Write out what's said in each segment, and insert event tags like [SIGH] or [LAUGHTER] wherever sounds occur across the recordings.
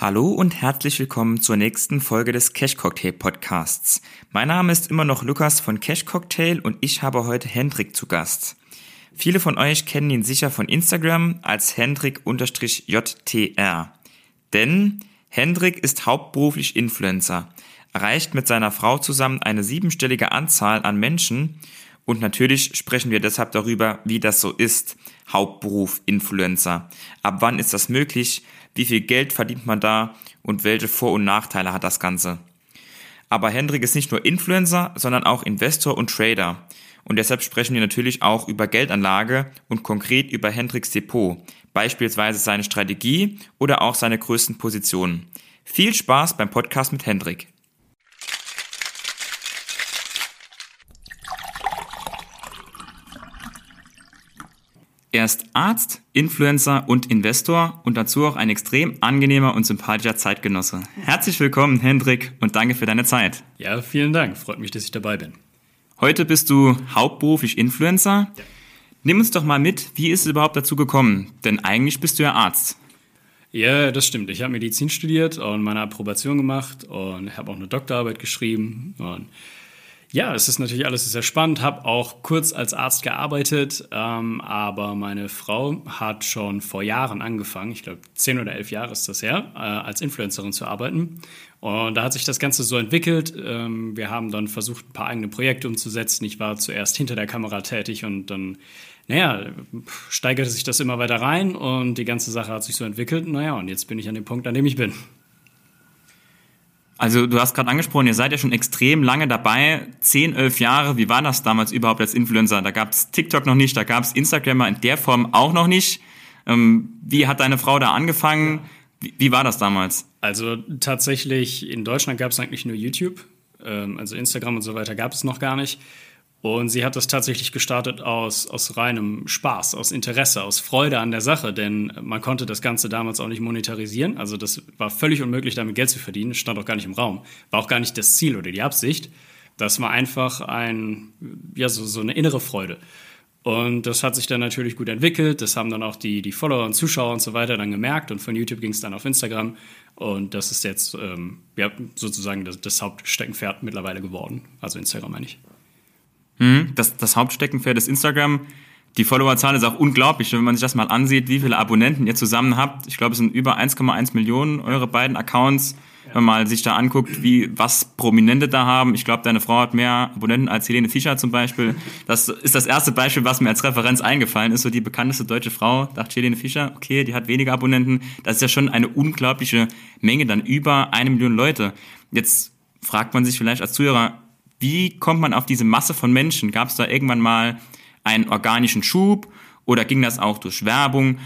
Hallo und herzlich willkommen zur nächsten Folge des Cash Cocktail Podcasts. Mein Name ist immer noch Lukas von Cash Cocktail und ich habe heute Hendrik zu Gast. Viele von euch kennen ihn sicher von Instagram als Hendrik-JTR. Denn Hendrik ist hauptberuflich Influencer, erreicht mit seiner Frau zusammen eine siebenstellige Anzahl an Menschen und natürlich sprechen wir deshalb darüber, wie das so ist, Hauptberuf Influencer. Ab wann ist das möglich? Wie viel Geld verdient man da und welche Vor- und Nachteile hat das Ganze. Aber Hendrik ist nicht nur Influencer, sondern auch Investor und Trader. Und deshalb sprechen wir natürlich auch über Geldanlage und konkret über Hendriks Depot, beispielsweise seine Strategie oder auch seine größten Positionen. Viel Spaß beim Podcast mit Hendrik. Er ist Arzt, Influencer und Investor und dazu auch ein extrem angenehmer und sympathischer Zeitgenosse. Herzlich willkommen, Hendrik, und danke für deine Zeit. Ja, vielen Dank. Freut mich, dass ich dabei bin. Heute bist du hauptberuflich Influencer. Ja. Nimm uns doch mal mit, wie ist es überhaupt dazu gekommen? Denn eigentlich bist du ja Arzt. Ja, das stimmt. Ich habe Medizin studiert und meine Approbation gemacht und habe auch eine Doktorarbeit geschrieben und ja, es ist natürlich alles sehr spannend. Habe auch kurz als Arzt gearbeitet, ähm, aber meine Frau hat schon vor Jahren angefangen, ich glaube zehn oder elf Jahre ist das her, äh, als Influencerin zu arbeiten. Und da hat sich das Ganze so entwickelt. Ähm, wir haben dann versucht, ein paar eigene Projekte umzusetzen. Ich war zuerst hinter der Kamera tätig und dann, naja, steigerte sich das immer weiter rein und die ganze Sache hat sich so entwickelt. Naja, und jetzt bin ich an dem Punkt, an dem ich bin. Also du hast gerade angesprochen, ihr seid ja schon extrem lange dabei, 10, 11 Jahre. Wie war das damals überhaupt als Influencer? Da gab es TikTok noch nicht, da gab es Instagram in der Form auch noch nicht. Ähm, wie hat deine Frau da angefangen? Wie, war das damals? Also tatsächlich, in Deutschland gab es eigentlich nur YouTube. Ähm, also Instagram und so weiter gab es noch gar nicht. Und sie hat das tatsächlich gestartet aus, aus reinem Spaß, aus Interesse, aus Freude an der Sache, denn man konnte das Ganze damals auch nicht monetarisieren. Also das war völlig unmöglich, damit Geld zu verdienen, stand auch gar nicht im Raum. War auch gar nicht das Ziel oder die Absicht. Das war einfach ein, ja, so, so eine innere Freude. Und das hat sich dann natürlich gut entwickelt. Das haben dann auch die, die Follower und Zuschauer und so weiter dann gemerkt. Und von YouTube ging es dann auf Instagram. Und das ist jetzt ähm, ja, sozusagen das, das Hauptsteckenpferd mittlerweile geworden. Also Instagram meine ich. Mhm, das, das Hauptsteckenpferd ist Instagram. Die Followerzahl ist auch unglaublich, wenn man sich das mal ansieht, wie viele Abonnenten ihr zusammen habt. Ich glaube, es sind über 1,1 Millionen eure beiden Accounts. Wenn man sich da anguckt, wie was Prominente da haben. Ich glaube, deine Frau hat mehr Abonnenten als Helene Fischer zum Beispiel. Das ist das erste Beispiel, was mir als Referenz eingefallen ist. So die bekannteste deutsche Frau, dachte Helene Fischer, okay, die hat weniger Abonnenten. Das ist ja schon eine unglaubliche Menge, dann über eine Million Leute. Jetzt fragt man sich vielleicht als Zuhörer, wie kommt man auf diese Masse von Menschen? Gab es da irgendwann mal einen organischen Schub oder ging das auch durch Werbung?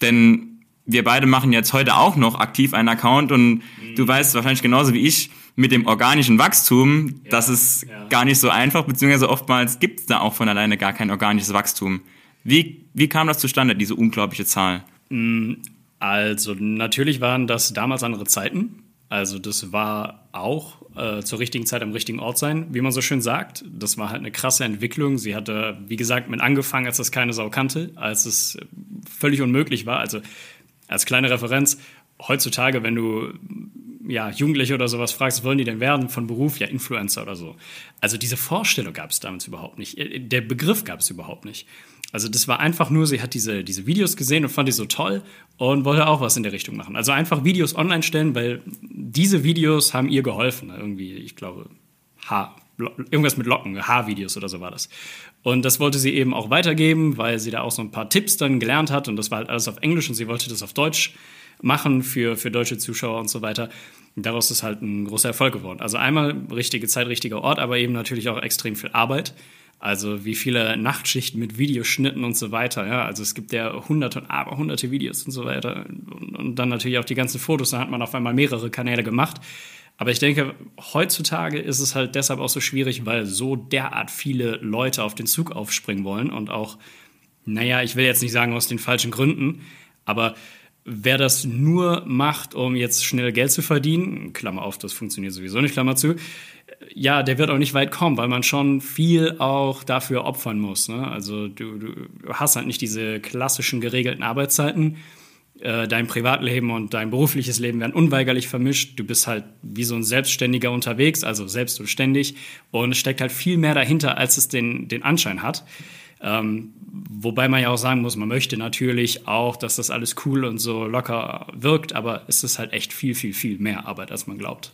Denn wir beide machen jetzt heute auch noch aktiv einen Account und mhm. du weißt wahrscheinlich genauso wie ich, mit dem organischen Wachstum, ja, das ist ja. gar nicht so einfach, beziehungsweise oftmals gibt es da auch von alleine gar kein organisches Wachstum. Wie, wie kam das zustande, diese unglaubliche Zahl? Mm, also natürlich waren das damals andere Zeiten. Also das war auch äh, zur richtigen Zeit am richtigen Ort sein, wie man so schön sagt. Das war halt eine krasse Entwicklung. Sie hatte, wie gesagt, mit angefangen, als das keine Sau kannte, als es völlig unmöglich war. Also als kleine Referenz, heutzutage, wenn du ja, Jugendliche oder sowas fragst, wollen die denn werden von Beruf? Ja, Influencer oder so. Also diese Vorstellung gab es damals überhaupt nicht. Äh, der Begriff gab es überhaupt nicht. Also das war einfach nur, sie hat diese, diese Videos gesehen und fand die so toll und wollte auch was in der Richtung machen. Also einfach Videos online stellen, weil diese Videos haben ihr geholfen. Irgendwie, ich glaube, Haar, irgendwas mit Locken, Haarvideos oder so war das. Und das wollte sie eben auch weitergeben, weil sie da auch so ein paar Tipps dann gelernt hat und das war halt alles auf Englisch und sie wollte das auf Deutsch machen für, für deutsche Zuschauer und so weiter. Daraus ist halt ein großer Erfolg geworden. Also einmal richtige Zeit, richtiger Ort, aber eben natürlich auch extrem viel Arbeit. Also wie viele Nachtschichten mit Videoschnitten und so weiter. Ja, also es gibt ja hunderte und aber hunderte Videos und so weiter. Und, und dann natürlich auch die ganzen Fotos. Da hat man auf einmal mehrere Kanäle gemacht. Aber ich denke, heutzutage ist es halt deshalb auch so schwierig, weil so derart viele Leute auf den Zug aufspringen wollen und auch, naja, ich will jetzt nicht sagen aus den falschen Gründen, aber wer das nur macht, um jetzt schnell Geld zu verdienen, Klammer auf, das funktioniert sowieso nicht, Klammer zu, ja, der wird auch nicht weit kommen, weil man schon viel auch dafür opfern muss. Ne? Also du, du hast halt nicht diese klassischen geregelten Arbeitszeiten. Äh, dein Privatleben und dein berufliches Leben werden unweigerlich vermischt. Du bist halt wie so ein Selbstständiger unterwegs, also selbst und ständig. Und es steckt halt viel mehr dahinter, als es den, den Anschein hat. Ähm, wobei man ja auch sagen muss, man möchte natürlich auch, dass das alles cool und so locker wirkt, aber es ist halt echt viel, viel, viel mehr Arbeit, als man glaubt.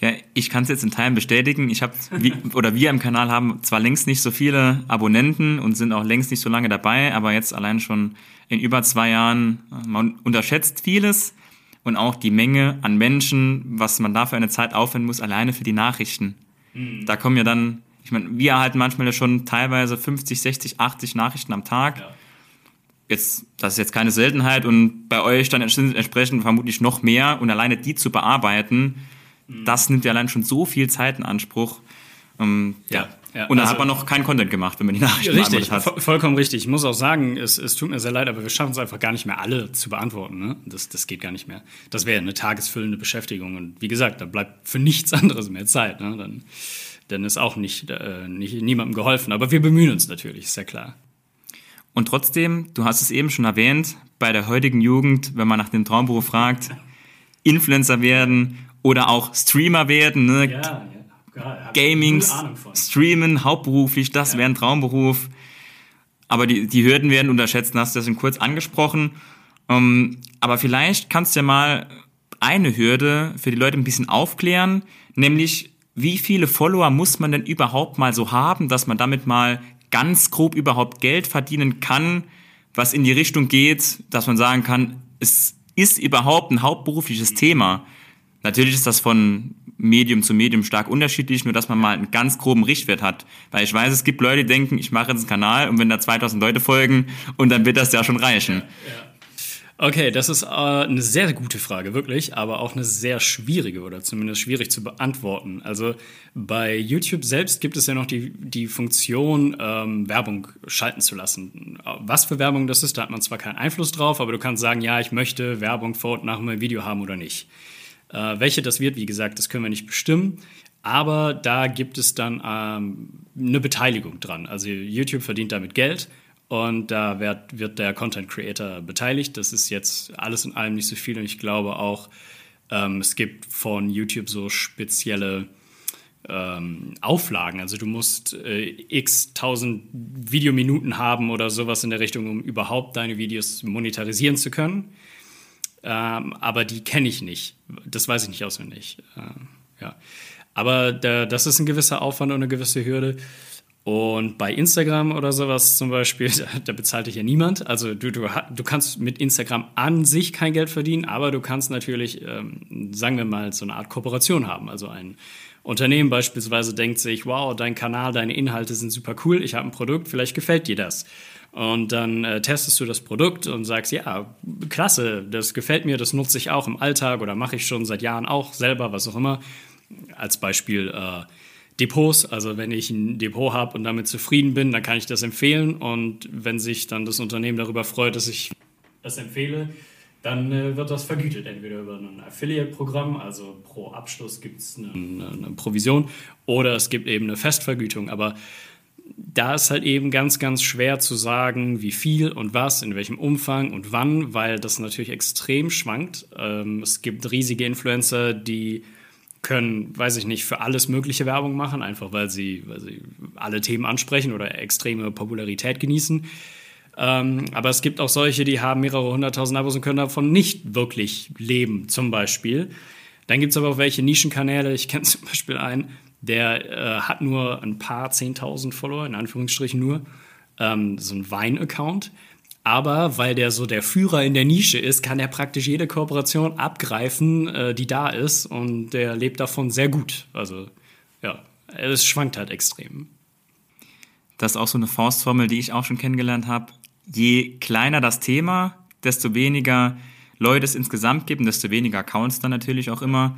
Ja, ich kann es jetzt in Teilen bestätigen. Ich habe oder wir im Kanal haben zwar längst nicht so viele Abonnenten und sind auch längst nicht so lange dabei, aber jetzt allein schon in über zwei Jahren, man unterschätzt vieles und auch die Menge an Menschen, was man da für eine Zeit aufwenden muss, alleine für die Nachrichten. Mhm. Da kommen ja dann, ich meine, wir erhalten manchmal ja schon teilweise 50, 60, 80 Nachrichten am Tag. Ja. Jetzt, das ist jetzt keine Seltenheit und bei euch dann entsprechend vermutlich noch mehr und alleine die zu bearbeiten, mhm. das nimmt ja allein schon so viel Zeit in Anspruch. Ähm, ja. ja. Ja, und dann also, hat man noch keinen Content gemacht, wenn man die Nachrichten Richtig, hat. vollkommen richtig. Ich muss auch sagen, es, es tut mir sehr leid, aber wir schaffen es einfach gar nicht mehr, alle zu beantworten. Ne? Das, das geht gar nicht mehr. Das wäre eine tagesfüllende Beschäftigung. Und wie gesagt, da bleibt für nichts [LAUGHS] anderes mehr Zeit. Ne? Dann, dann ist auch nicht, äh, nicht niemandem geholfen. Aber wir bemühen uns natürlich, ist ja klar. Und trotzdem, du hast es eben schon erwähnt, bei der heutigen Jugend, wenn man nach dem Traumberuf fragt, Influencer werden oder auch Streamer werden, ne? ja, ja Gaming, Streamen, hauptberuflich, das ja. wäre ein Traumberuf. Aber die, die Hürden werden unterschätzt, hast du das kurz angesprochen. Um, ähm, aber vielleicht kannst du ja mal eine Hürde für die Leute ein bisschen aufklären, nämlich wie viele Follower muss man denn überhaupt mal so haben, dass man damit mal ganz grob überhaupt Geld verdienen kann, was in die Richtung geht, dass man sagen kann, es ist überhaupt ein hauptberufliches Thema. Natürlich ist das von Medium zu Medium stark unterschiedlich, nur dass man mal einen ganz groben Richtwert hat. Weil ich weiß, es gibt Leute, die denken, ich mache jetzt einen Kanal und wenn da 2000 Leute folgen und dann wird das ja schon reichen. Okay, das ist äh, eine sehr gute Frage, wirklich, aber auch eine sehr schwierige oder zumindest schwierig zu beantworten. Also bei YouTube selbst gibt es ja noch die, die Funktion, ähm, Werbung schalten zu lassen. Was für Werbung das ist, da hat man zwar keinen Einfluss drauf, aber du kannst sagen, ja, ich möchte Werbung vor und nach meinem Video haben oder nicht. Äh, welche das wird, wie gesagt, das können wir nicht bestimmen. Aber da gibt es dann ähm, eine Beteiligung dran. Also YouTube verdient damit Geld und da wird, wird der Content Creator beteiligt. Das ist jetzt alles in allem nicht so viel und ich glaube auch, ähm, es gibt von YouTube so spezielle ähm, Auflagen. Also du musst äh, x tausend Videominuten haben oder sowas in der Richtung, um überhaupt deine Videos monetarisieren zu können. Ähm, aber die kenne ich nicht. Das weiß ich nicht auswendig. Ähm, ja. Aber da, das ist ein gewisser Aufwand und eine gewisse Hürde. Und bei Instagram oder sowas zum Beispiel, [LAUGHS] da, da bezahlt dich ja niemand. Also du, du, du kannst mit Instagram an sich kein Geld verdienen, aber du kannst natürlich, ähm, sagen wir mal, so eine Art Kooperation haben. Also ein Unternehmen beispielsweise denkt sich, wow, dein Kanal, deine Inhalte sind super cool, ich habe ein Produkt, vielleicht gefällt dir das. Und dann äh, testest du das Produkt und sagst, ja, klasse, das gefällt mir, das nutze ich auch im Alltag oder mache ich schon seit Jahren auch selber, was auch immer. Als Beispiel äh, Depots, also wenn ich ein Depot habe und damit zufrieden bin, dann kann ich das empfehlen. Und wenn sich dann das Unternehmen darüber freut, dass ich das empfehle, dann äh, wird das vergütet, entweder über ein Affiliate-Programm, also pro Abschluss gibt es eine, eine, Provision, oder es gibt eben eine Festvergütung. Aber da ist halt eben ganz, ganz schwer zu sagen, wie viel und was, in welchem Umfang und wann, weil das natürlich extrem schwankt. Ähm, es gibt riesige Influencer, die können, weiß ich nicht, für alles mögliche Werbung machen, einfach weil sie, weil sie alle Themen ansprechen oder extreme Popularität genießen. Ähm, aber es gibt auch solche, die haben mehrere hunderttausend Abos und können davon nicht wirklich leben, zum Beispiel. Dann gibt es aber auch welche Nischenkanäle. Ich kenne zum Beispiel einen, der äh, hat nur ein paar zehntausend Follower, in Anführungsstrichen nur, ähm, so ein Wein-Account. Aber weil der so der Führer in der Nische ist, kann er praktisch jede Kooperation abgreifen, äh, die da ist. Und der lebt davon sehr gut. Also ja, es schwankt halt extrem. Das ist auch so eine Faustformel, die ich auch schon kennengelernt habe. Je kleiner das Thema, desto weniger Leute es insgesamt gibt und desto weniger Accounts dann natürlich auch immer.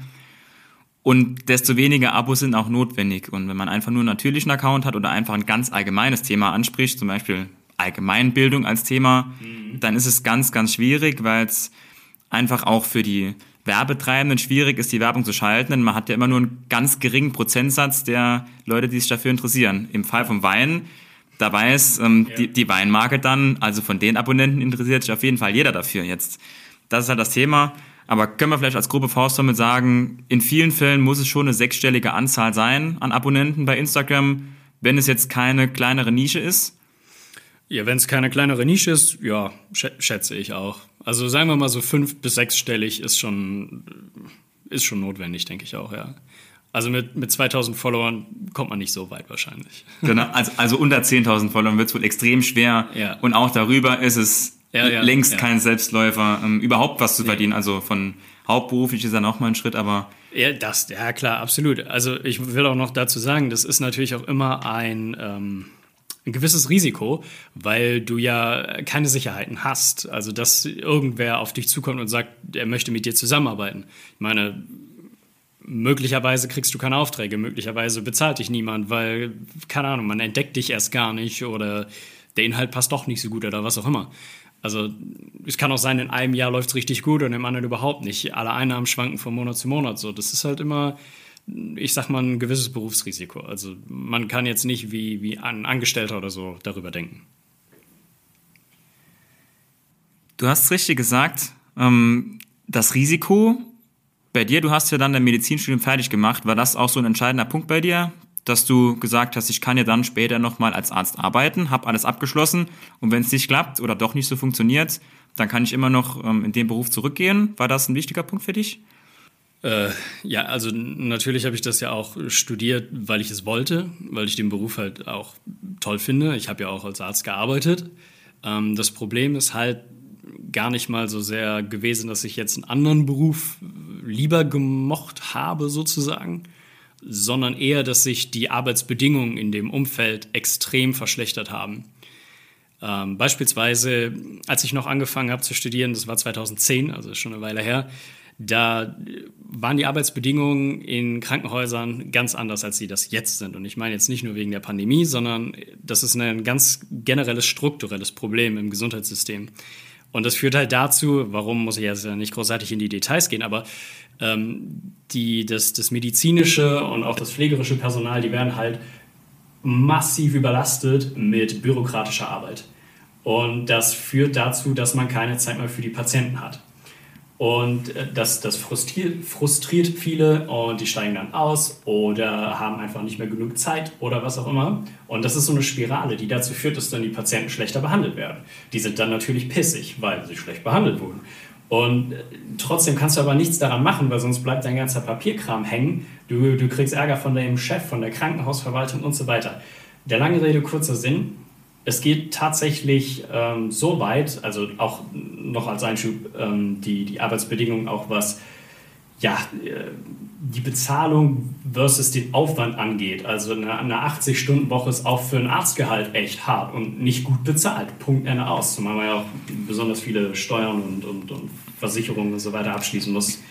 Und desto weniger Abos sind auch notwendig. Und wenn man einfach nur einen natürlichen Account hat oder einfach ein ganz allgemeines Thema anspricht, zum Beispiel Allgemeinbildung als Thema, mhm. dann ist es ganz, ganz schwierig, weil es einfach auch für die Werbetreibenden schwierig ist, die Werbung zu schalten, denn man hat ja immer nur einen ganz geringen Prozentsatz der Leute, die sich dafür interessieren. Im Fall vom Wein, dabei ist, ähm, ja. die, die Weinmarke dann, also von den Abonnenten interessiert sich auf jeden Fall jeder dafür jetzt. Das ist halt das Thema. Aber können wir vielleicht als Gruppe Faustformel sagen, in vielen Fällen muss es schon eine sechsstellige Anzahl sein an Abonnenten bei Instagram, wenn es jetzt keine kleinere Nische ist? Ja, wenn es keine kleinere Nische ist, ja, schätze ich auch. Also sagen wir mal so fünf- bis sechsstellig ist schon, ist schon notwendig, denke ich auch, ja. Also mit, mit 2000 Followern kommt man nicht so weit wahrscheinlich. Genau, also, also unter 10.000 Followern wird es wohl extrem schwer. Ja. Und auch darüber ist es ja, ja, längst kein Selbstläufer, ähm, überhaupt was zu verdienen. Also von hauptberuflich ist dann auch mal ein Schritt, aber. Ja, das, ja klar, absolut. Also ich will auch noch dazu sagen, das ist natürlich auch immer ein, ähm, ein gewisses Risiko, weil du ja keine Sicherheiten hast. Also dass irgendwer auf dich zukommt und sagt, er möchte mit dir zusammenarbeiten. Ich meine, möglicherweise kriegst du keine Aufträge, möglicherweise bezahlt dich niemand, weil, keine Ahnung, man entdeckt dich erst gar nicht oder der Inhalt passt doch nicht so gut oder was auch immer. Also es kann auch sein, in einem Jahr läuft es richtig gut und im anderen überhaupt nicht. Alle Einnahmen schwanken von Monat zu Monat so. Das ist halt immer, ich sag mal, ein gewisses Berufsrisiko. Also man kann jetzt nicht wie, wie ein Angestellter oder so darüber denken. Du hast richtig gesagt, ähm, das Risiko bei dir, du hast ja dann dein Medizinstudium fertig gemacht. War das auch so ein entscheidender Punkt bei dir, dass du gesagt hast, ich kann ja dann später nochmal als Arzt arbeiten, habe alles abgeschlossen und wenn es nicht klappt oder doch nicht so funktioniert, dann kann ich immer noch ähm, in den Beruf zurückgehen. War das ein wichtiger Punkt für dich? Äh, ja, also natürlich habe ich das ja auch studiert, weil ich es wollte, weil ich den Beruf halt auch toll finde. Ich habe ja auch als Arzt gearbeitet. Ähm, das Problem ist halt gar nicht mal so sehr gewesen, dass ich jetzt einen anderen Beruf lieber gemocht habe, sozusagen sondern eher, dass sich die Arbeitsbedingungen in dem Umfeld extrem verschlechtert haben. Ähm, beispielsweise, als ich noch angefangen habe zu studieren, das war 2010, also schon eine Weile her, da waren die Arbeitsbedingungen in Krankenhäusern ganz anders, als sie das jetzt sind. Und ich meine jetzt nicht nur wegen der Pandemie, sondern das ist ein ganz generelles strukturelles Problem im Gesundheitssystem. Und das führt halt dazu, warum muss ich jetzt nicht großartig in die Details gehen, aber ähm, die, das, das medizinische und auch das pflegerische Personal, die werden halt massiv überlastet mit bürokratischer Arbeit. Und das führt dazu, dass man keine Zeit mehr für die Patienten hat. Und äh, das, das frustriert, frustriert viele und die steigen dann aus oder haben einfach nicht mehr genug Zeit oder was auch immer. Und das ist so eine Spirale, die dazu führt, dass dann die Patienten schlechter behandelt werden. Die sind dann natürlich pissig, weil sie schlecht behandelt wurden. Und äh, trotzdem kannst du aber nichts daran machen, weil sonst bleibt dein ganzer Papierkram hängen. Du, du kriegst Ärger von deinem Chef, von der Krankenhausverwaltung und so weiter. Der lange Rede, kurzer Sinn. Es geht tatsächlich ähm, so weit, also auch noch als Einschub, ähm, die, die Arbeitsbedingungen, auch was ja, äh, die Bezahlung versus den Aufwand angeht. Also eine, eine 80-Stunden-Woche ist auch für ein Arztgehalt echt hart und nicht gut bezahlt. Punkt Ende aus. Zumal man ja auch besonders viele Steuern und, und, und Versicherungen und so weiter abschließen muss.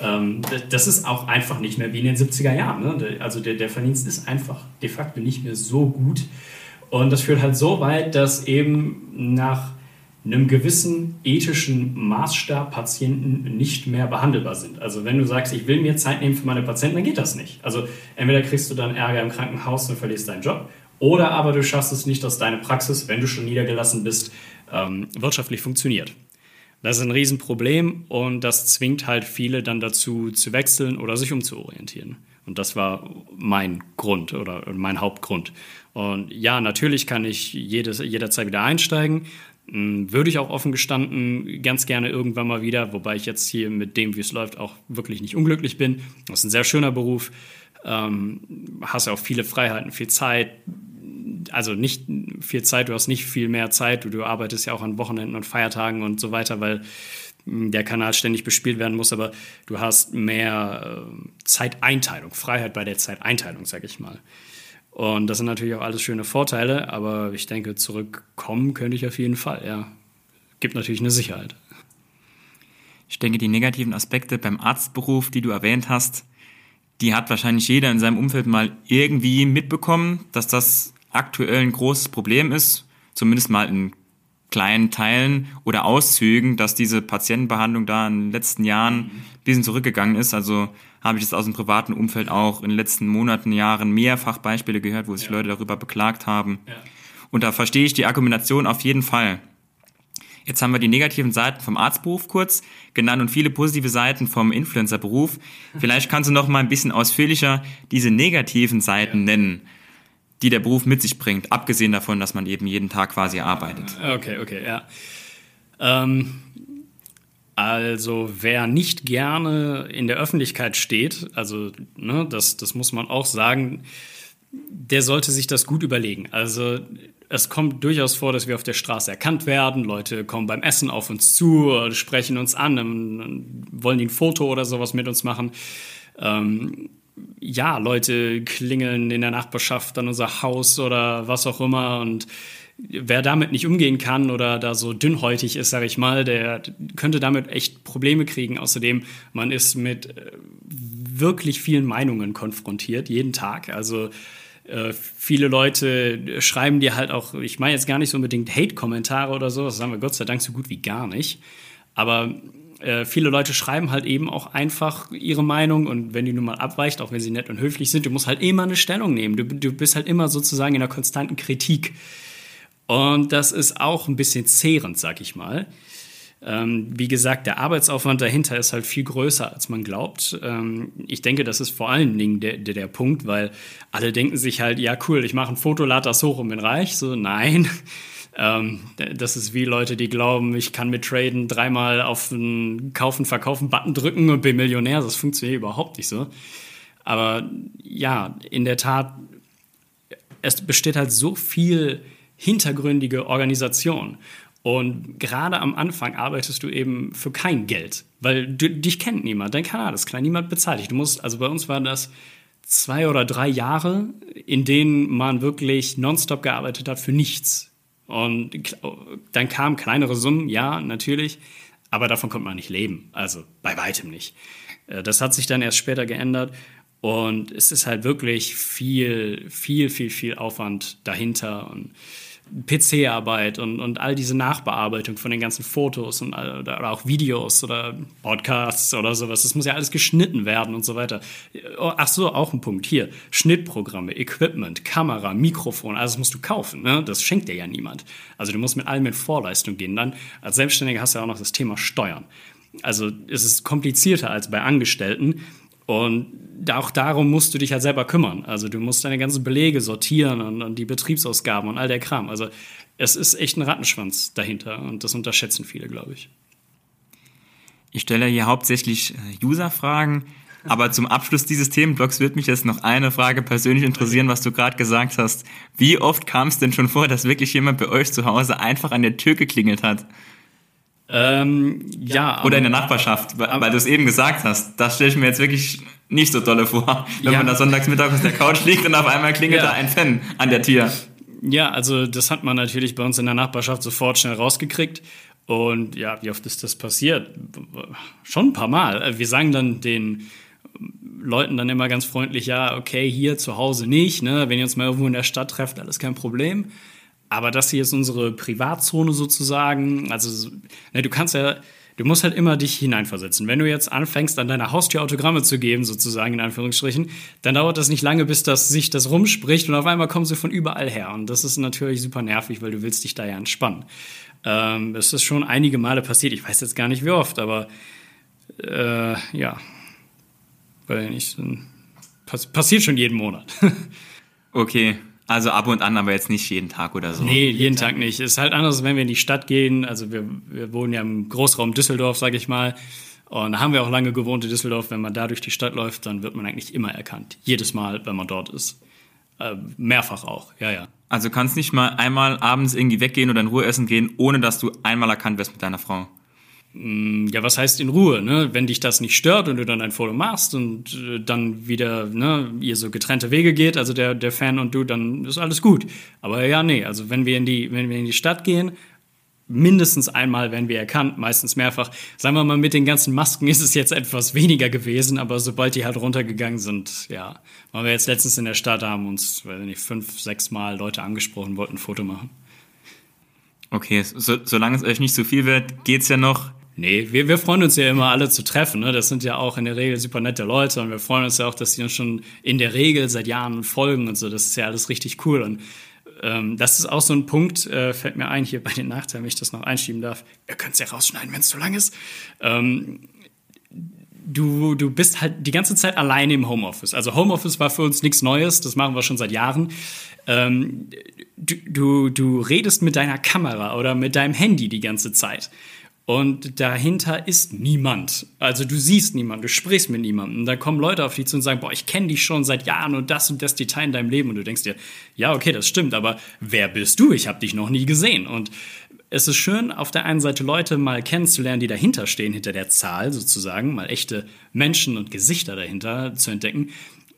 Ähm, das ist auch einfach nicht mehr wie in den 70er Jahren. Ne? Also der, der Verdienst ist einfach de facto nicht mehr so gut. Und das führt halt so weit, dass eben nach einem gewissen ethischen Maßstab Patienten nicht mehr behandelbar sind. Also wenn du sagst, ich will mir Zeit nehmen für meine Patienten, dann geht das nicht. Also entweder kriegst du dann Ärger im Krankenhaus und verlierst deinen Job, oder aber du schaffst es nicht, dass deine Praxis, wenn du schon niedergelassen bist, ähm, wirtschaftlich funktioniert. Das ist ein Riesenproblem und das zwingt halt viele dann dazu zu wechseln oder sich umzuorientieren. Und das war mein Grund oder mein Hauptgrund. Und ja, natürlich kann ich jedes, jederzeit wieder einsteigen. Hm, würde ich auch offen gestanden ganz gerne irgendwann mal wieder, wobei ich jetzt hier mit dem, wie es läuft, auch wirklich nicht unglücklich bin. Das ist ein sehr schöner Beruf. Ähm, hast ja auch viele Freiheiten, viel Zeit. Also nicht viel Zeit, du hast nicht viel mehr Zeit. Du, du arbeitest ja auch an Wochenenden und Feiertagen und so weiter, weil der Kanal ständig bespielt werden muss, aber du hast mehr äh, Zeiteinteilung, Freiheit bei der Zeiteinteilung, sag ich mal. Und das sind natürlich auch alles schöne Vorteile, aber ich denke, zurückkommen könnte ich auf jeden Fall, ja. Gibt natürlich eine Sicherheit. Ich denke, die negativen Aspekte beim Arztberuf, die du erwähnt hast, die hat wahrscheinlich jeder in seinem Umfeld mal irgendwie mitbekommen, dass das aktuell ein großes Problem ist, zumindest mal in kleinen Teilen oder Auszügen, dass diese Patientenbehandlung da in den letzten Jahren ein bisschen zurückgegangen ist. Also habe ich das aus dem privaten Umfeld auch in den letzten Monaten, Jahren mehrfach Beispiele gehört, wo sich ja. Leute darüber beklagt haben. Ja. Und da verstehe ich die Argumentation auf jeden Fall. Jetzt haben wir die negativen Seiten vom Arztberuf kurz genannt und viele positive Seiten vom Influencerberuf. Vielleicht kannst du noch mal ein bisschen ausführlicher diese negativen Seiten ja. nennen, die der Beruf mit sich bringt, abgesehen davon, dass man eben jeden Tag quasi arbeitet. Okay, okay, ja. Ähm, also wer nicht gerne in der Öffentlichkeit steht, also ne, das, das muss man auch sagen, der sollte sich das gut überlegen. Also es kommt durchaus vor, dass wir auf der Straße erkannt werden. Leute kommen beim Essen auf uns zu, sprechen uns an, wollen ein Foto oder sowas mit uns machen. Ähm, ja, Leute klingeln in der Nachbarschaft an unser Haus oder was auch immer und wer damit nicht umgehen kann oder da so dünnhäutig ist, sage ich mal, der könnte damit echt Probleme kriegen. Außerdem, man ist mit äh, wirklich vielen Meinungen konfrontiert, jeden Tag. Also äh, viele Leute schreiben dir halt auch, ich meine jetzt gar nicht so unbedingt Hate-Kommentare oder so, das sagen wir Gott sei Dank so gut wie gar nicht. Aber äh, viele Leute schreiben halt eben auch einfach ihre Meinung und wenn die nun mal abweicht, auch wenn sie nett und höflich sind, du musst halt immer eine Stellung nehmen. Du, du bist halt immer sozusagen in einer konstanten Kritik. Und das ist auch ein bisschen zehrend, sag ich mal. Ähm, wie gesagt, der Arbeitsaufwand dahinter ist halt viel größer, als man glaubt. Ähm, ich denke, das ist vor allen Dingen der, der, der, Punkt, weil alle denken sich halt, ja cool, ich mache ein Foto, lade das hoch und bin reich. So, nein. Ähm, das ist wie Leute, die glauben, ich kann mit Traden dreimal auf einen Kaufen, Verkaufen Button drücken und bin Millionär. Das funktioniert überhaupt nicht so. Aber ja, in der Tat, es besteht halt so viel hintergründige Organisation. Und gerade am Anfang arbeitest du eben für kein Geld, weil du, dich kennt niemand, dein Kanal ist klein, niemand bezahlt dich. Du musst, also bei uns waren das zwei oder drei Jahre, in denen man wirklich nonstop gearbeitet hat für nichts. Und dann kamen kleinere Summen, ja, natürlich, aber davon konnte man nicht leben. Also bei weitem nicht. Äh, das hat sich dann erst später geändert. Und es ist halt wirklich viel, viel, viel, viel Aufwand dahinter. Und PC-Arbeit und, und all diese Nachbearbeitung von den ganzen Fotos und oder auch Videos oder Podcasts oder sowas. Das muss ja alles geschnitten werden und so weiter. Oh, ach so, auch ein Punkt hier. Schnittprogramme, Equipment, Kamera, Mikrofon, alles musst du kaufen. Ne? Das schenkt dir ja niemand. Also du musst mit allem in Vorleistung gehen. Dann als Selbstständiger hast du ja auch noch das Thema Steuern. Also es ist komplizierter als bei Angestellten. Und auch darum musst du dich halt selber kümmern. Also du musst deine ganzen Belege sortieren und, und, die Betriebsausgaben und all der Kram. Also es ist echt ein Rattenschwanz dahinter und das unterschätzen viele, glaube ich. Ich stelle hier hauptsächlich äh, User-Fragen, aber zum Abschluss dieses Themenblocks wird mich jetzt noch eine Frage persönlich interessieren, was du gerade gesagt hast. Wie oft kam es denn schon vor, dass wirklich jemand bei euch zu Hause einfach an der Tür geklingelt hat? Ähm, ja. Oder in der Nachbarschaft, weil, weil du es eben gesagt hast. Das stelle ich mir jetzt wirklich nicht so dolle vor, wenn ja. man da sonntagsmittag auf der Couch liegt und auf einmal klingelt ja. da ein Fan an der Tür. Ja, also das hat man natürlich bei uns in der Nachbarschaft sofort schnell rausgekriegt. Und ja, wie oft ist das passiert? Schon ein paar Mal. Wir sagen dann den Leuten dann immer ganz freundlich, ja, okay, hier zu Hause nicht, ne? Wenn ihr uns mal irgendwo in der Stadt trefft, alles kein Problem. Aber das hier ist unsere Privatzone sozusagen. Also, ne, du kannst ja, du musst halt immer dich hineinversetzen. Wenn du jetzt anfängst, an deiner Haustür Autogramme zu geben, sozusagen in Anführungsstrichen, dann dauert das nicht lange, bis das sich das rumspricht und auf einmal kommen sie von überall her. Und das ist natürlich super nervig, weil du willst dich da ja entspannen. Ähm, ist schon einige Male passiert. Ich weiß jetzt gar nicht wie oft, aber äh, ja, weil nicht, passiert schon jeden Monat. [LAUGHS] okay. Also ab und an, aber jetzt nicht jeden Tag oder so. Nee, jeden Tag nicht. Ist halt anders, wenn wir in die Stadt gehen. Also wir, wir wohnen ja im Großraum Düsseldorf, sage ich mal. Und da haben wir auch lange gewohnt in Düsseldorf. Wenn man da durch die Stadt läuft, dann wird man eigentlich immer erkannt. Jedes Mal, wenn man dort ist. Äh, mehrfach auch, ja, ja. Also kannst nicht mal einmal abends irgendwie weggehen oder in Ruhe essen gehen, ohne dass du einmal erkannt wirst mit deiner Frau. Mm, ja, was heißt in Ruhe, ne? Wenn dich das nicht stört und du dann ein Foto machst und äh, dann wieder, ne, ihr so getrennte Wege geht, also der, der Fan und du, dann ist alles gut. Aber ja, nee, also wenn wir in die, wenn wir in die Stadt gehen, mindestens einmal werden wir erkannt, meistens mehrfach. Sagen wir mal, mit den ganzen Masken ist es jetzt etwas weniger gewesen, aber sobald die halt runtergegangen sind, ja, waren wir jetzt letztens in der Stadt, haben uns, weiß nicht, fünf, sechs Mal Leute angesprochen, wollten ein Foto machen. Okay, so, solange es euch nicht so viel wird, geht's ja noch. Nee, wir, wir freuen uns ja immer alle zu treffen. Ne? Das sind ja auch in der Regel super nette Leute und wir freuen uns ja auch, dass die uns schon in der Regel seit Jahren folgen und so. Das ist ja alles richtig cool. Und ähm, das ist auch so ein Punkt, äh, fällt mir ein, hier bei den Nachteilen, wenn ich das noch einschieben darf. Ihr könnt es ja rausschneiden, wenn es zu lang ist. Ähm, du, du bist halt die ganze Zeit alleine im Homeoffice. Also Homeoffice war für uns nichts Neues, das machen wir schon seit Jahren. Ähm, du, du, du redest mit deiner Kamera oder mit deinem Handy die ganze Zeit. Und dahinter ist niemand. Also du siehst niemanden, du sprichst mit niemandem. Dann kommen Leute auf dich zu und sagen, boah, ich kenne dich schon seit Jahren und das und das Detail in deinem Leben. Und du denkst dir, ja, okay, das stimmt, aber wer bist du? Ich habe dich noch nie gesehen. Und es ist schön, auf der einen Seite Leute mal kennenzulernen, die dahinter stehen, hinter der Zahl sozusagen, mal echte Menschen und Gesichter dahinter zu entdecken.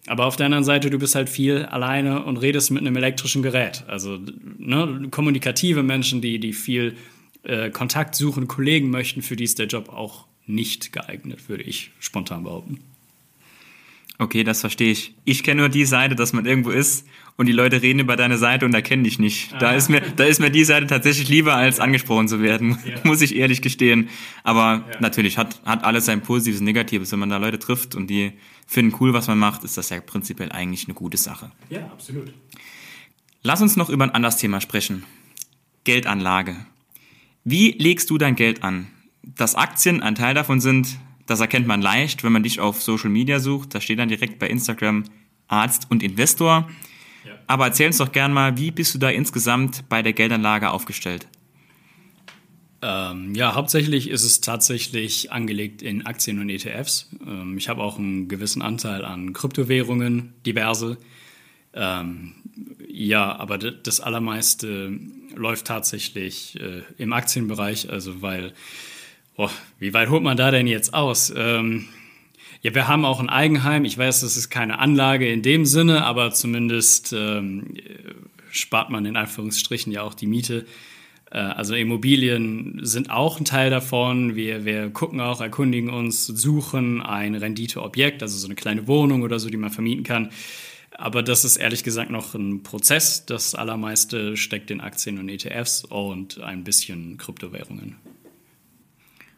Aber auf der anderen Seite, du bist halt viel alleine und redest mit einem elektrischen Gerät. Also ne, kommunikative Menschen, die, die viel äh, Kontakt suchen, Kollegen möchten, für die ist der Job auch nicht geeignet, würde ich spontan behaupten. Okay, das verstehe ich. Ich kenne nur die Seite, dass man irgendwo ist und die Leute reden über deine Seite und erkennen dich nicht. Da ist mir, da ist mir die Seite tatsächlich lieber, als angesprochen zu werden, ja. [LAUGHS] muss ich ehrlich gestehen. Aber ja. natürlich hat, hat alles sein Positives und Negatives. Wenn man da Leute trifft und die finden cool, was man macht, ist das ja prinzipiell eigentlich eine gute Sache. Ja, absolut. Lass uns noch über ein anderes Thema sprechen. Geldanlage. Wie legst du dein Geld an? Dass Aktien ein Teil davon sind, das erkennt man leicht, wenn man dich auf Social Media sucht. Da steht dann direkt bei Instagram Arzt und Investor. Ja. Aber erzähl uns doch gern mal, wie bist du da insgesamt bei der Geldanlage aufgestellt? Ähm, ja, hauptsächlich ist es tatsächlich angelegt in Aktien und ETFs. Ähm, ich habe auch einen gewissen Anteil an Kryptowährungen, diverse. Ähm, ja, aber das Allermeiste läuft tatsächlich äh, im Aktienbereich, also weil, oh, wie weit holt man da denn jetzt aus? Ähm, ja, wir haben auch ein Eigenheim. Ich weiß, das ist keine Anlage in dem Sinne, aber zumindest ähm, spart man in Anführungsstrichen ja auch die Miete. Äh, also Immobilien sind auch ein Teil davon. Wir, wir gucken auch, erkundigen uns, suchen ein Renditeobjekt, also so eine kleine Wohnung oder so, die man vermieten kann. Aber das ist ehrlich gesagt noch ein Prozess. Das allermeiste steckt in Aktien und ETFs und ein bisschen Kryptowährungen.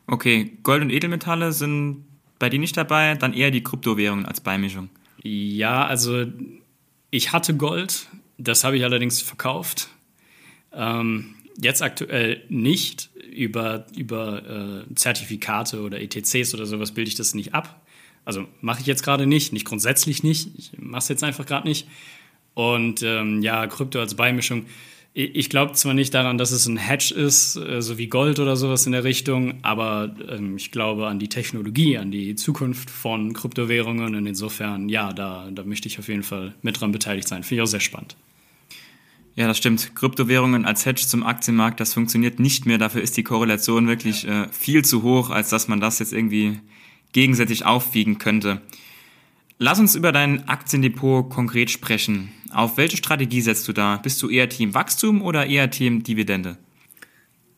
Okay, Gold und Edelmetalle sind bei dir nicht dabei, dann eher die Kryptowährungen als Beimischung. Ja, also ich hatte Gold, das habe ich allerdings verkauft. Ähm, jetzt aktuell nicht. Über, über äh, Zertifikate oder ETCs oder sowas bilde ich das nicht ab. Also mache ich jetzt gerade nicht, nicht grundsätzlich nicht. Ich mache es jetzt einfach gerade nicht. Und ähm, ja, Krypto als Beimischung. Ich glaube zwar nicht daran, dass es ein Hedge ist, äh, so wie Gold oder sowas in der Richtung, aber ähm, ich glaube an die Technologie, an die Zukunft von Kryptowährungen und insofern, ja, da, da möchte ich auf jeden Fall mit dran beteiligt sein. Finde ich auch sehr spannend. Ja, das stimmt. Kryptowährungen als Hedge zum Aktienmarkt, das funktioniert nicht mehr. Dafür ist die Korrelation wirklich ja. äh, viel zu hoch, als dass man das jetzt irgendwie gegenseitig aufwiegen könnte. Lass uns über dein Aktiendepot konkret sprechen. Auf welche Strategie setzt du da? Bist du eher Team Wachstum oder eher Team Dividende?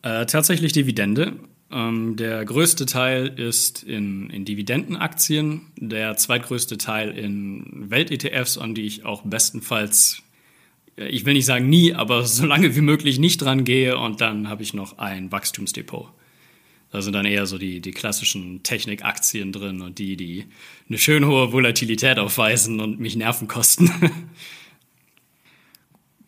Äh, tatsächlich Dividende. Ähm, der größte Teil ist in, in Dividendenaktien, der zweitgrößte Teil in Welt-ETFs, an die ich auch bestenfalls, äh, ich will nicht sagen nie, aber [LAUGHS] so lange wie möglich nicht dran gehe. Und dann habe ich noch ein Wachstumsdepot. Da sind dann eher so die, die klassischen Technikaktien drin und die, die eine schön hohe Volatilität aufweisen und mich Nerven kosten. [LAUGHS]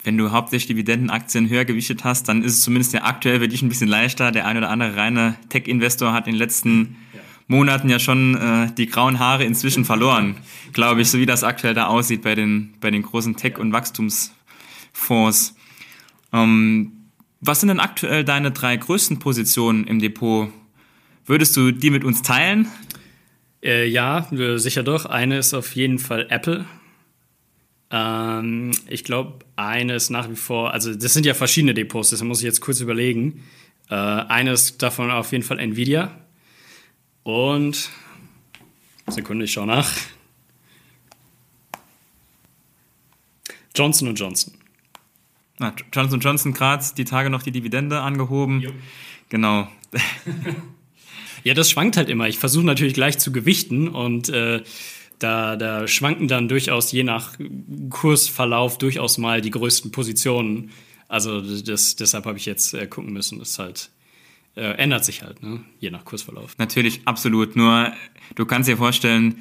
Wenn du hauptsächlich Dividendenaktien höher gewichtet hast, dann ist es zumindest ja aktuell für dich ein bisschen leichter. Der ein oder andere reine Tech-Investor hat in den letzten ja. Monaten ja schon äh, die grauen Haare inzwischen verloren, [LAUGHS] glaube ich, so wie das aktuell da aussieht bei den, bei den großen Tech- und Wachstumsfonds. Ähm, was sind denn aktuell deine drei größten Positionen im Depot? Würdest du die mit uns teilen? Äh, ja, sicher doch. Eine ist auf jeden Fall Apple. Ähm, ich glaube, eine ist nach wie vor, also das sind ja verschiedene Depots, das muss ich jetzt kurz überlegen. Äh, eine ist davon auf jeden Fall Nvidia. Und Sekunde, ich schaue nach. Johnson Johnson. Na, Johnson Johnson gerade die Tage noch die Dividende angehoben. Jo. Genau. [LAUGHS] ja, das schwankt halt immer. Ich versuche natürlich gleich zu gewichten und äh, da, da schwanken dann durchaus je nach Kursverlauf durchaus mal die größten Positionen. Also das, deshalb habe ich jetzt äh, gucken müssen. Das halt äh, ändert sich halt, ne? je nach Kursverlauf. Natürlich, absolut. Nur du kannst dir vorstellen,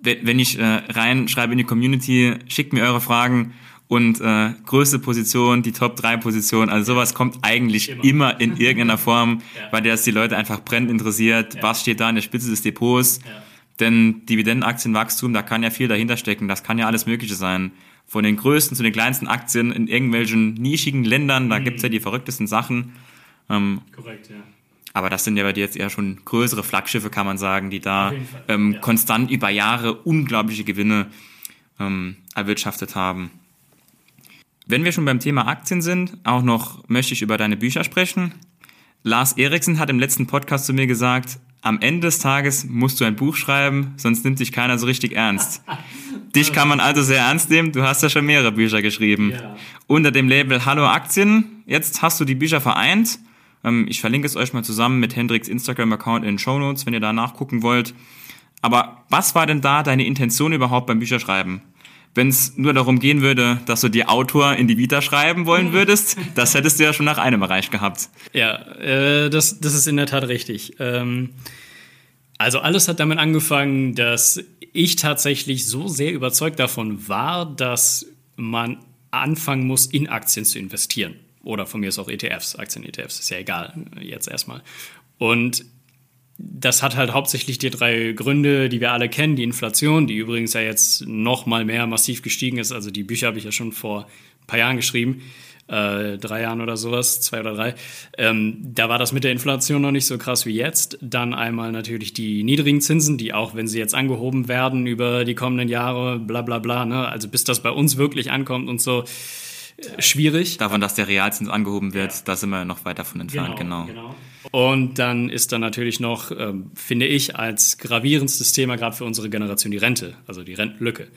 wenn ich äh, reinschreibe in die Community, schickt mir eure Fragen und äh, größte Position, die Top 3 Position, also sowas kommt eigentlich immer, immer in irgendeiner Form, [LAUGHS] ja. weil das die Leute einfach brennend interessiert, ja. was steht da an der Spitze des Depots. Ja. Denn Dividendenaktienwachstum, da kann ja viel dahinter stecken, das kann ja alles Mögliche sein. Von den größten zu den kleinsten Aktien in irgendwelchen nischigen Ländern, da mhm. gibt's ja die verrücktesten Sachen. Ähm, Korrekt, ja. Aber das sind ja bei dir jetzt eher schon größere Flaggschiffe, kann man sagen, die da ähm, ja. konstant über Jahre unglaubliche Gewinne ähm, erwirtschaftet haben. Wenn wir schon beim Thema Aktien sind, auch noch möchte ich über deine Bücher sprechen. Lars Eriksen hat im letzten Podcast zu mir gesagt, am Ende des Tages musst du ein Buch schreiben, sonst nimmt dich keiner so richtig ernst. [LAUGHS] Dich kann man also sehr ernst nehmen. Du hast ja schon mehrere Bücher geschrieben. Ja. Unter dem Label Hallo Aktien. Jetzt hast du die Bücher vereint ähm, ich verlinke es euch mal zusammen mit Hendricks Instagram-Account in den Show Notes, wenn ihr da nachgucken wollt. Aber was war denn da deine Intention überhaupt beim Bücherschreiben? Wenn es nur darum gehen würde, dass du die Autor in die Vita schreiben wollen würdest, das hättest du ja schon nach einem Bereich gehabt. Ja, äh, das, das ist in der Tat richtig. Ähm, also alles hat damit angefangen, dass ich tatsächlich so sehr überzeugt davon war, dass man anfangen muss, in Aktien zu investieren. Oder von mir ist auch ETFs, Aktien-ETFs, ist ja egal, jetzt erstmal. Und das hat halt hauptsächlich die drei Gründe, die wir alle kennen. Die Inflation, die übrigens ja jetzt noch mal mehr massiv gestiegen ist. Also die Bücher habe ich ja schon vor ein paar Jahren geschrieben, äh, drei Jahren oder sowas, zwei oder drei. Ähm, da war das mit der Inflation noch nicht so krass wie jetzt. Dann einmal natürlich die niedrigen Zinsen, die auch, wenn sie jetzt angehoben werden über die kommenden Jahre, bla bla bla, ne? also bis das bei uns wirklich ankommt und so, schwierig. Davon, dass der Realzins angehoben wird, ja. da sind wir noch weit davon entfernt, genau. genau. genau. Und dann ist dann natürlich noch, ähm, finde ich, als gravierendstes Thema gerade für unsere Generation die Rente, also die Rentenlücke.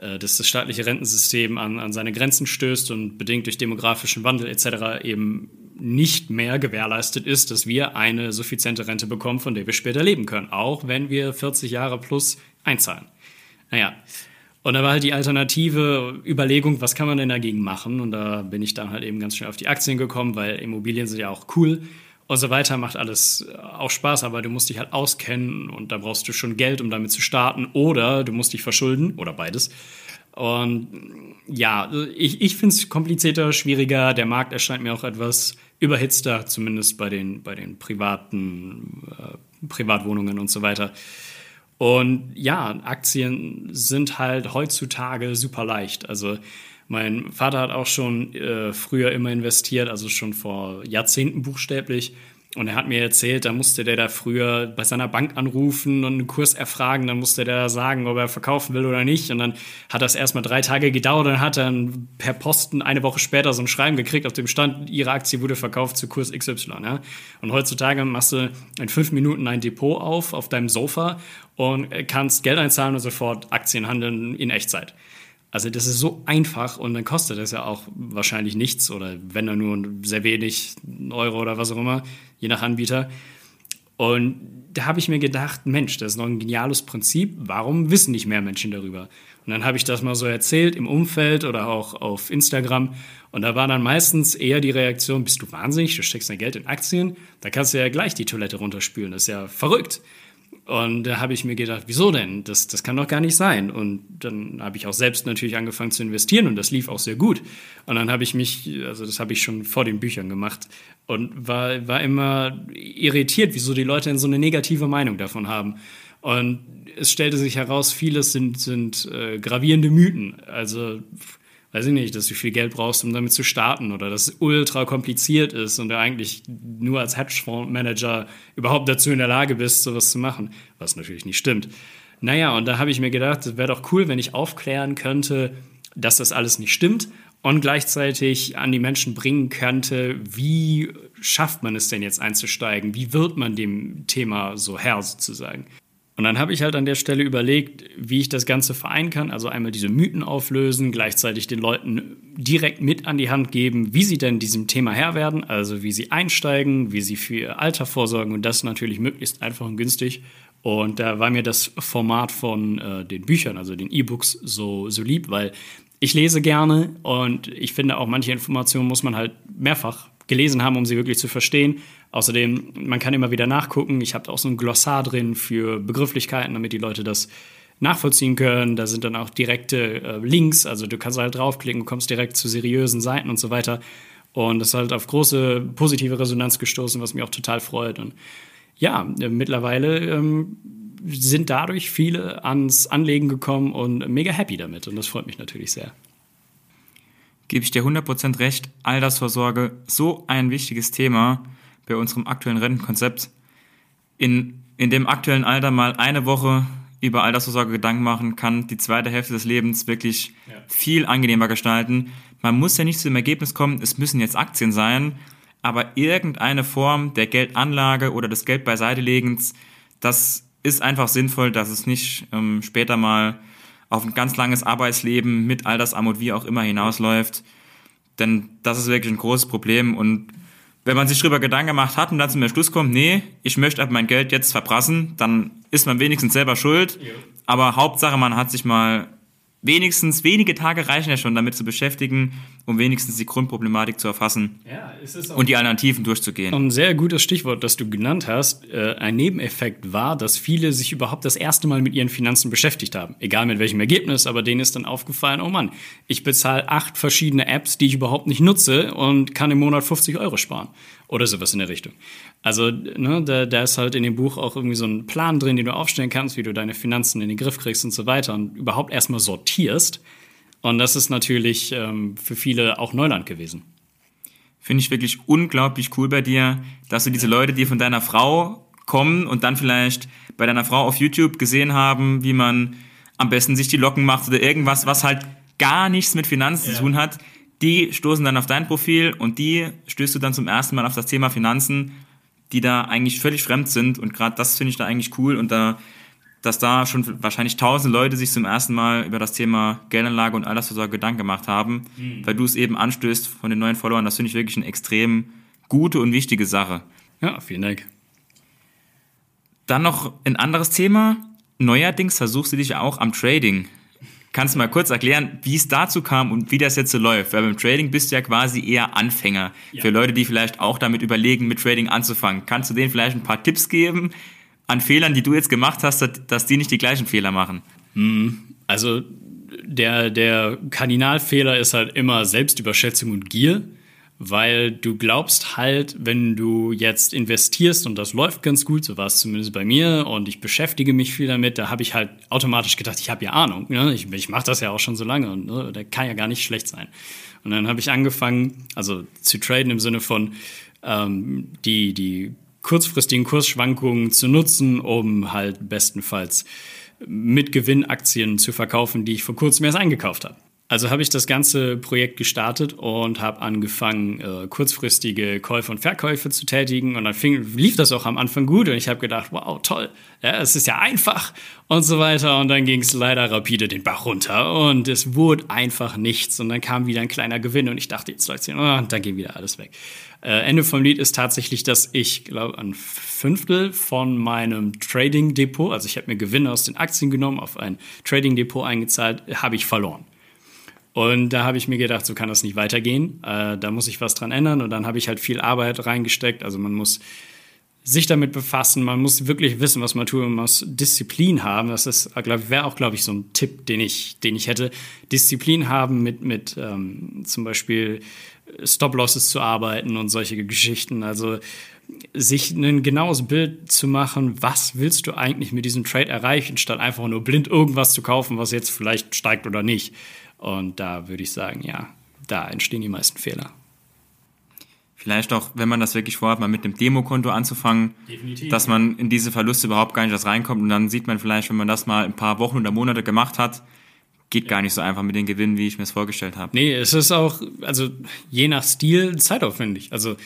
Äh, dass das staatliche Rentensystem an, an seine Grenzen stößt und bedingt durch demografischen Wandel etc. eben nicht mehr gewährleistet ist, dass wir eine suffiziente Rente bekommen, von der wir später leben können, auch wenn wir 40 Jahre plus einzahlen. Naja, und da war halt die alternative Überlegung, was kann man denn dagegen machen? Und da bin ich dann halt eben ganz schnell auf die Aktien gekommen, weil Immobilien sind ja auch cool und so weiter, macht alles auch Spaß, aber du musst dich halt auskennen und da brauchst du schon Geld, um damit zu starten oder du musst dich verschulden oder beides. Und ja, ich, ich finde es komplizierter, schwieriger. Der Markt erscheint mir auch etwas überhitzter, zumindest bei den, bei den privaten äh, Privatwohnungen und so weiter. Und ja, Aktien sind halt heutzutage super leicht. Also mein Vater hat auch schon äh, früher immer investiert, also schon vor Jahrzehnten buchstäblich. Und er hat mir erzählt, da musste der da früher bei seiner Bank anrufen und einen Kurs erfragen, dann musste der sagen, ob er verkaufen will oder nicht. Und dann hat das erstmal drei Tage gedauert und hat dann per Posten eine Woche später so ein Schreiben gekriegt, auf dem stand, ihre Aktie wurde verkauft zu Kurs XY. Ja? Und heutzutage machst du in fünf Minuten ein Depot auf, auf deinem Sofa und kannst Geld einzahlen und sofort Aktien handeln in Echtzeit. Also das ist so einfach und dann kostet das ja auch wahrscheinlich nichts oder wenn dann nur sehr wenig Euro oder was auch immer, je nach Anbieter. Und da habe ich mir gedacht, Mensch, das ist noch ein geniales Prinzip, warum wissen nicht mehr Menschen darüber? Und dann habe ich das mal so erzählt im Umfeld oder auch auf Instagram und da war dann meistens eher die Reaktion, bist du wahnsinnig, du steckst dein Geld in Aktien, da kannst du ja gleich die Toilette runterspülen, das ist ja verrückt. Und da habe ich mir gedacht, wieso denn? Das, das kann doch gar nicht sein. Und dann habe ich auch selbst natürlich angefangen zu investieren und das lief auch sehr gut. Und dann habe ich mich, also das habe ich schon vor den Büchern gemacht und war, war immer irritiert, wieso die Leute so eine negative Meinung davon haben. Und es stellte sich heraus, vieles sind, sind äh, gravierende Mythen. Also weiß ich nicht, dass du viel Geld brauchst, um damit zu starten oder dass es ultra kompliziert ist und du eigentlich nur als Hedgefondsmanager überhaupt dazu in der Lage bist, sowas zu machen, was natürlich nicht stimmt. Naja, und da habe ich mir gedacht, es wäre doch cool, wenn ich aufklären könnte, dass das alles nicht stimmt und gleichzeitig an die Menschen bringen könnte, wie schafft man es denn jetzt einzusteigen? Wie wird man dem Thema so Herr sozusagen? Und dann habe ich halt an der Stelle überlegt, wie ich das Ganze vereinen kann. Also einmal diese Mythen auflösen, gleichzeitig den Leuten direkt mit an die Hand geben, wie sie denn diesem Thema Herr werden, also wie sie einsteigen, wie sie für ihr Alter vorsorgen und das natürlich möglichst einfach und günstig. Und da war mir das Format von äh, den Büchern, also den E-Books, so, so lieb, weil ich lese gerne und ich finde auch manche Informationen muss man halt mehrfach gelesen haben, um sie wirklich zu verstehen. Außerdem, man kann immer wieder nachgucken. Ich habe auch so ein Glossar drin für Begrifflichkeiten, damit die Leute das nachvollziehen können. Da sind dann auch direkte äh, Links, also du kannst halt draufklicken, kommst direkt zu seriösen Seiten und so weiter. Und das ist halt auf große positive Resonanz gestoßen, was mich auch total freut. Und ja, äh, mittlerweile ähm, sind dadurch viele ans Anlegen gekommen und mega happy damit. Und das freut mich natürlich sehr. Gebe ich dir 100% recht. Altersvorsorge, so ein wichtiges Thema bei unserem aktuellen Rentenkonzept. In, in dem aktuellen Alter mal eine Woche über Altersvorsorge Gedanken machen, kann die zweite Hälfte des Lebens wirklich ja. viel angenehmer gestalten. Man muss ja nicht zu dem Ergebnis kommen, es müssen jetzt Aktien sein, aber irgendeine Form der Geldanlage oder des Geld beiseitelegens, das ist einfach sinnvoll, dass es nicht ähm, später mal auf ein ganz langes Arbeitsleben mit Altersarmut wie auch immer hinausläuft. Denn das ist wirklich ein großes Problem und wenn man sich darüber Gedanken gemacht hat und dann zum Schluss kommt, nee, ich möchte aber mein Geld jetzt verprassen, dann ist man wenigstens selber schuld. Ja. Aber Hauptsache, man hat sich mal wenigstens wenige Tage reichen ja schon damit zu beschäftigen, um wenigstens die Grundproblematik zu erfassen ja, und die Alternativen durchzugehen. Ein sehr gutes Stichwort, das du genannt hast. Äh, ein Nebeneffekt war, dass viele sich überhaupt das erste Mal mit ihren Finanzen beschäftigt haben. Egal mit welchem Ergebnis, aber denen ist dann aufgefallen, oh Mann, ich bezahle acht verschiedene Apps, die ich überhaupt nicht nutze und kann im Monat 50 Euro sparen. Oder sowas in der Richtung. Also, ne, da, da ist halt in dem Buch auch irgendwie so ein Plan drin, den du aufstellen kannst, wie du deine Finanzen in den Griff kriegst und so weiter und überhaupt erstmal sortierst. Und das ist natürlich ähm, für viele auch Neuland gewesen. Finde ich wirklich unglaublich cool bei dir, dass du diese Leute, die von deiner Frau kommen und dann vielleicht bei deiner Frau auf YouTube gesehen haben, wie man am besten sich die Locken macht oder irgendwas, was halt gar nichts mit Finanzen ja. zu tun hat, die stoßen dann auf dein Profil und die stößt du dann zum ersten Mal auf das Thema Finanzen, die da eigentlich völlig fremd sind. Und gerade das finde ich da eigentlich cool. Und da, dass da schon wahrscheinlich tausend Leute sich zum ersten Mal über das Thema Geldanlage und Altersvorsorge Gedanken gemacht haben, mhm. weil du es eben anstößt von den neuen Followern. Das finde ich wirklich eine extrem gute und wichtige Sache. Ja, vielen Dank. Dann noch ein anderes Thema. Neuerdings versuchst du dich auch am Trading. Kannst du mal kurz erklären, wie es dazu kam und wie das jetzt so läuft? Weil beim Trading bist du ja quasi eher Anfänger. Ja. Für Leute, die vielleicht auch damit überlegen, mit Trading anzufangen. Kannst du denen vielleicht ein paar Tipps geben an Fehlern, die du jetzt gemacht hast, dass die nicht die gleichen Fehler machen? Hm, also der, der Kardinalfehler ist halt immer Selbstüberschätzung und Gier weil du glaubst halt, wenn du jetzt investierst und das läuft ganz gut, so war es zumindest bei mir und ich beschäftige mich viel damit, da habe ich halt automatisch gedacht, ich habe ja Ahnung, ne? ich, ich mache das ja auch schon so lange und ne? der kann ja gar nicht schlecht sein. Und dann habe ich angefangen, also zu traden im Sinne von ähm, die, die kurzfristigen Kursschwankungen zu nutzen, um halt bestenfalls mit Gewinn Aktien zu verkaufen, die ich vor kurzem erst eingekauft habe. Also habe ich das ganze Projekt gestartet und habe angefangen, äh, kurzfristige Käufe und Verkäufe zu tätigen. Und dann fing, lief das auch am Anfang gut. Und ich habe gedacht, wow, toll, ja, es ist ja einfach und so weiter. Und dann ging es leider rapide den Bach runter. Und es wurde einfach nichts. Und dann kam wieder ein kleiner Gewinn. Und ich dachte, jetzt läuft es oh, und dann ging wieder alles weg. Äh, Ende vom Lied ist tatsächlich, dass ich glaube, ein Fünftel von meinem Trading-Depot, also ich habe mir Gewinne aus den Aktien genommen, auf ein Trading-Depot eingezahlt, habe ich verloren. Und da habe ich mir gedacht, so kann das nicht weitergehen. Äh, da muss ich was dran ändern. Und dann habe ich halt viel Arbeit reingesteckt. Also man muss sich damit befassen, man muss wirklich wissen, was man tut, man muss Disziplin haben. Das wäre auch, glaube ich, so ein Tipp, den ich, den ich hätte. Disziplin haben mit, mit ähm, zum Beispiel Stop-Losses zu arbeiten und solche Geschichten. Also sich ein genaues Bild zu machen, was willst du eigentlich mit diesem Trade erreichen, statt einfach nur blind irgendwas zu kaufen, was jetzt vielleicht steigt oder nicht. Und da würde ich sagen, ja, da entstehen die meisten Fehler. Vielleicht auch, wenn man das wirklich vorhat, mal mit einem Demokonto anzufangen, Definitiv. dass man in diese Verluste überhaupt gar nicht erst reinkommt und dann sieht man vielleicht, wenn man das mal ein paar Wochen oder Monate gemacht hat, geht ja. gar nicht so einfach mit den Gewinnen, wie ich mir es vorgestellt habe. Nee, es ist auch, also je nach Stil zeitaufwendig. Also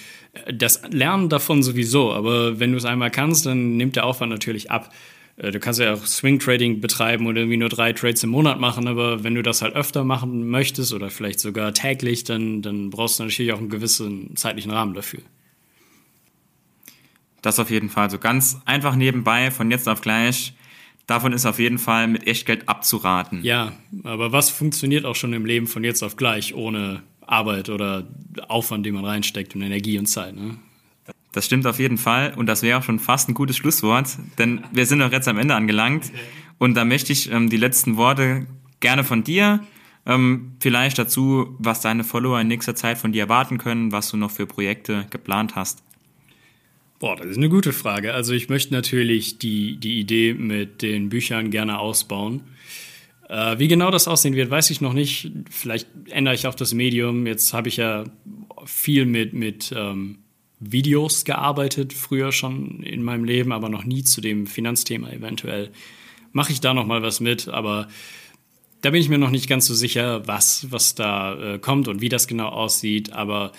das Lernen davon sowieso, aber wenn du es einmal kannst, dann nimmt der Aufwand natürlich ab. Äh, du kannst ja auch Swing Trading betreiben oder irgendwie nur drei Trades im Monat machen, aber wenn du das halt öfter machen möchtest oder vielleicht sogar täglich, dann, dann brauchst du natürlich auch einen gewissen zeitlichen Rahmen dafür. Das auf jeden Fall. So ganz einfach nebenbei, von jetzt auf gleich. Davon ist auf jeden Fall mit Echtgeld abzuraten. Ja, aber was funktioniert auch schon im Leben von jetzt auf gleich ohne Arbeit oder Aufwand, den man reinsteckt und Energie und Zeit? Ne? Das stimmt auf jeden Fall und das wäre auch schon fast ein gutes Schlusswort, denn wir sind auch jetzt am Ende angelangt. Und da möchte ich ähm, die letzten Worte gerne von dir. Ähm, vielleicht dazu, was deine Follower in nächster Zeit von dir erwarten können, was du noch für Projekte geplant hast. Boah, das ist eine gute Frage. Also ich möchte natürlich die, die Idee mit den Büchern gerne ausbauen. Äh, wie genau das aussehen wird, weiß ich noch nicht. Vielleicht ändere ich auch das Medium. Jetzt habe ich ja viel mit, mit ähm, Videos gearbeitet, früher schon in meinem Leben, aber noch nie zu dem Finanzthema eventuell. Mache ich da noch mal was mit, aber da bin ich mir noch nicht ganz so sicher, was, was da äh, kommt und wie das genau aussieht. Aber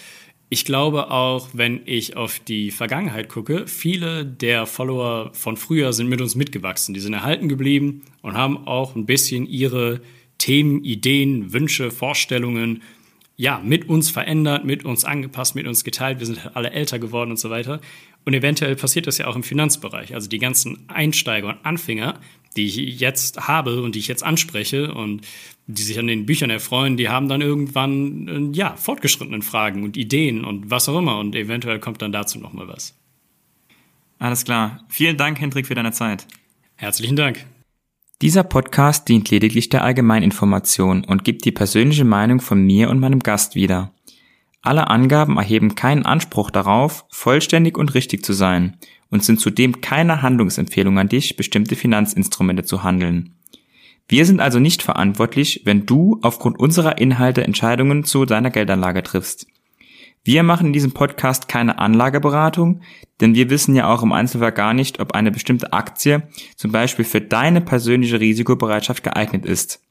ich glaube auch, wenn ich auf die Vergangenheit gucke, viele der Follower von früher sind mit uns mitgewachsen. Die sind erhalten geblieben und haben auch ein bisschen ihre Themen, Ideen, Wünsche, Vorstellungen ja, mit uns verändert, mit uns angepasst, mit uns geteilt. Wir sind alle älter geworden und so weiter. Und eventuell passiert das ja auch im Finanzbereich. Also die ganzen Einsteiger und Anfänger, die ich jetzt habe und die ich jetzt anspreche und die sich an den Büchern erfreuen, die haben dann irgendwann, äh, ja, fortgeschrittenen Fragen und Ideen und was auch immer. Und eventuell kommt dann dazu nochmal was. Alles klar. Vielen Dank, Hendrik, für deine Zeit. Herzlichen Dank. Dieser Podcast dient lediglich der Allgemeininformation und gibt die persönliche Meinung von mir und meinem Gast wieder. Alle Angaben erheben keinen Anspruch darauf, vollständig und richtig zu sein und sind zudem keine Handlungsempfehlung an dich, bestimmte Finanzinstrumente zu handeln. Wir sind also nicht verantwortlich, wenn du aufgrund unserer Inhalte Entscheidungen zu deiner Geldanlage triffst. Wir machen in diesem Podcast keine Anlageberatung, denn wir wissen ja auch im Einzelfall gar nicht, ob eine bestimmte Aktie zum Beispiel für deine persönliche Risikobereitschaft geeignet ist.